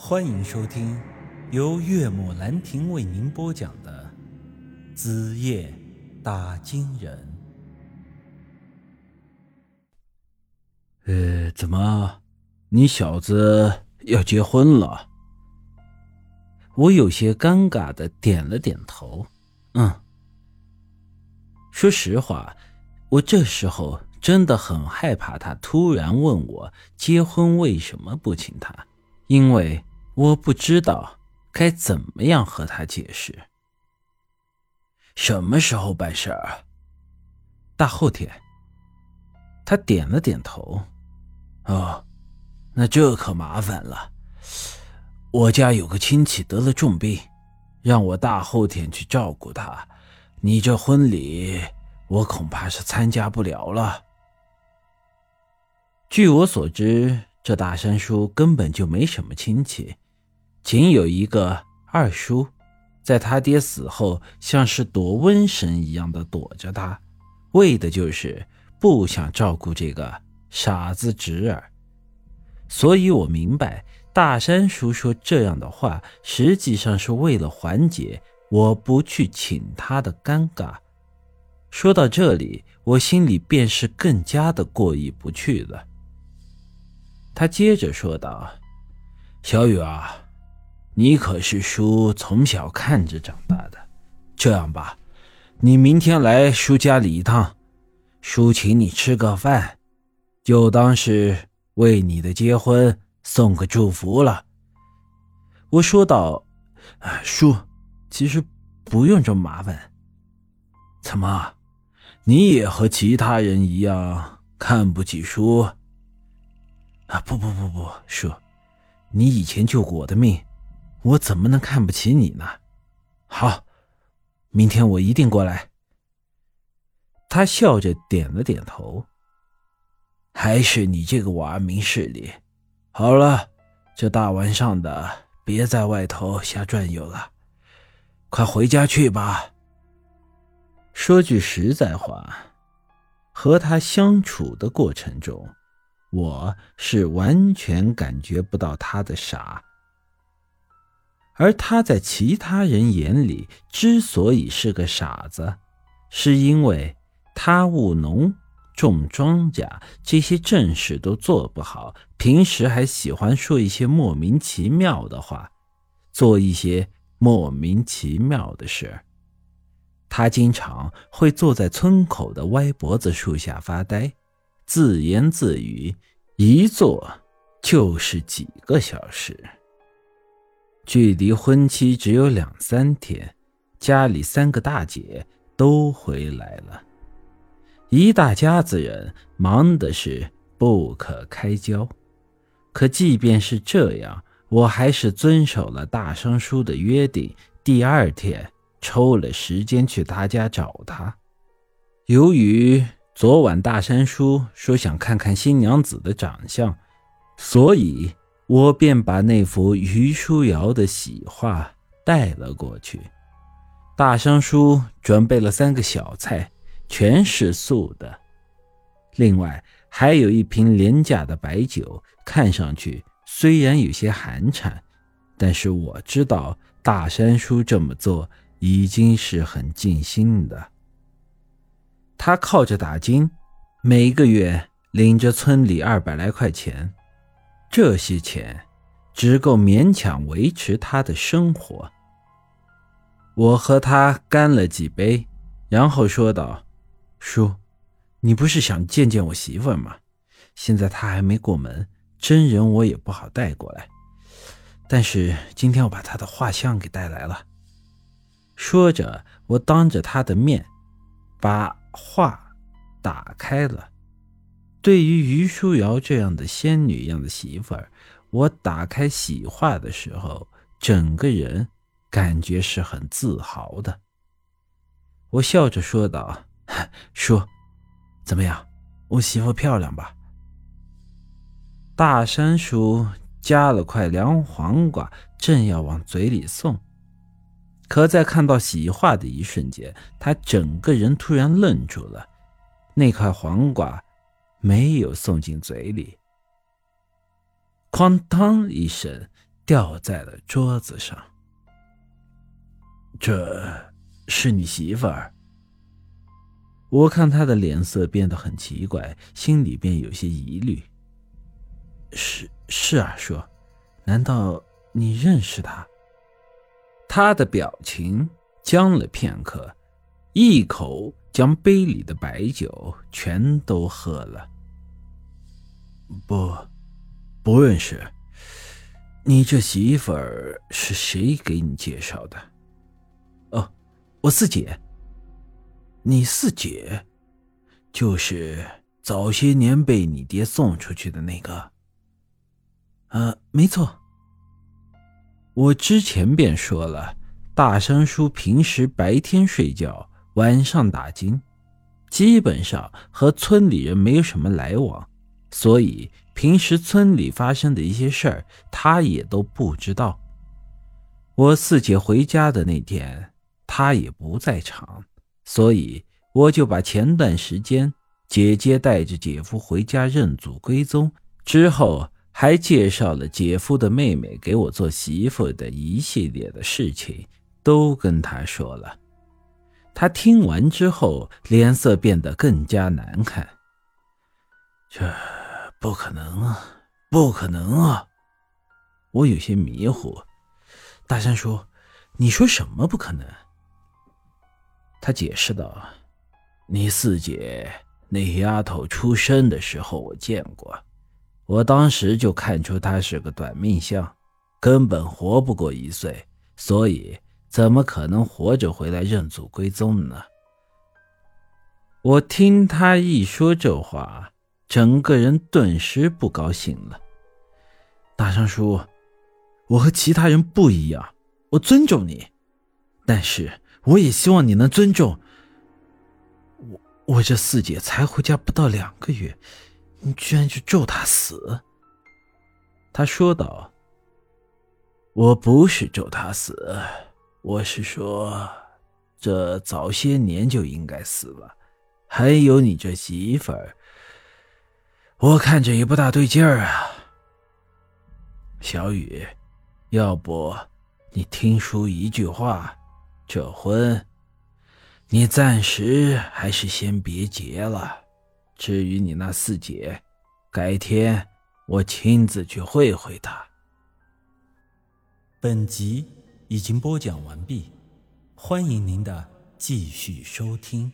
欢迎收听由岳母兰亭为您播讲的《子夜打金人》。呃，怎么，你小子要结婚了？我有些尴尬的点了点头，嗯。说实话，我这时候真的很害怕他突然问我结婚为什么不请他，因为。我不知道该怎么样和他解释。什么时候办事儿？大后天。他点了点头。哦，那这可麻烦了。我家有个亲戚得了重病，让我大后天去照顾他。你这婚礼，我恐怕是参加不了了。据我所知，这大山叔根本就没什么亲戚。仅有一个二叔，在他爹死后，像是躲瘟神一样的躲着他，为的就是不想照顾这个傻子侄儿。所以我明白，大山叔说这样的话，实际上是为了缓解我不去请他的尴尬。说到这里，我心里便是更加的过意不去了。他接着说道：“小雨啊。”你可是叔从小看着长大的，这样吧，你明天来叔家里一趟，叔请你吃个饭，就当是为你的结婚送个祝福了。我说道：“叔，其实不用这么麻烦。怎么，你也和其他人一样看不起叔？啊，不不不不，叔，你以前救过我的命。”我怎么能看不起你呢？好，明天我一定过来。他笑着点了点头。还是你这个娃明事理。好了，这大晚上的，别在外头瞎转悠了，快回家去吧。说句实在话，和他相处的过程中，我是完全感觉不到他的傻。而他在其他人眼里之所以是个傻子，是因为他务农、种庄稼这些正事都做不好，平时还喜欢说一些莫名其妙的话，做一些莫名其妙的事。他经常会坐在村口的歪脖子树下发呆，自言自语，一坐就是几个小时。距离婚期只有两三天，家里三个大姐都回来了，一大家子人忙的是不可开交。可即便是这样，我还是遵守了大山叔的约定，第二天抽了时间去他家找他。由于昨晚大山叔说想看看新娘子的长相，所以。我便把那幅于书瑶的喜画带了过去。大香叔准备了三个小菜，全是素的，另外还有一瓶廉价的白酒。看上去虽然有些寒碜，但是我知道大山叔这么做已经是很尽心的。他靠着打金，每个月领着村里二百来块钱。这些钱只够勉强维持他的生活。我和他干了几杯，然后说道：“叔，你不是想见见我媳妇吗？现在她还没过门，真人我也不好带过来。但是今天我把她的画像给带来了。”说着，我当着他的面把画打开了。对于于书瑶这样的仙女一样的媳妇儿，我打开喜画的时候，整个人感觉是很自豪的。我笑着说道：“ 叔，怎么样？我媳妇漂亮吧？”大山叔夹了块凉黄瓜，正要往嘴里送，可在看到喜画的一瞬间，他整个人突然愣住了。那块黄瓜。没有送进嘴里。哐当一声，掉在了桌子上。这是你媳妇儿？我看他的脸色变得很奇怪，心里便有些疑虑。是是啊，叔，难道你认识他？他的表情僵了片刻，一口将杯里的白酒全都喝了。不，不认识。你这媳妇儿是谁给你介绍的？哦，我四姐。你四姐，就是早些年被你爹送出去的那个。呃，没错。我之前便说了，大山叔平时白天睡觉，晚上打金，基本上和村里人没有什么来往，所以平时村里发生的一些事儿，他也都不知道。我四姐回家的那天，他也不在场，所以我就把前段时间姐姐带着姐夫回家认祖归宗之后。还介绍了姐夫的妹妹给我做媳妇的一系列的事情，都跟他说了。他听完之后，脸色变得更加难看。这不可能啊，不可能啊！我有些迷糊。大山叔，你说什么不可能？他解释道：“你四姐那丫头出生的时候，我见过。”我当时就看出她是个短命相，根本活不过一岁，所以怎么可能活着回来认祖归宗呢？我听他一说这话，整个人顿时不高兴了。大山叔，我和其他人不一样，我尊重你，但是我也希望你能尊重我。我这四姐才回家不到两个月。你居然就咒她死！他说道：“我不是咒他死，我是说，这早些年就应该死了。还有你这媳妇儿，我看着也不大对劲儿啊。小雨，要不你听叔一句话，这婚你暂时还是先别结了。”至于你那四姐，改天我亲自去会会她。本集已经播讲完毕，欢迎您的继续收听。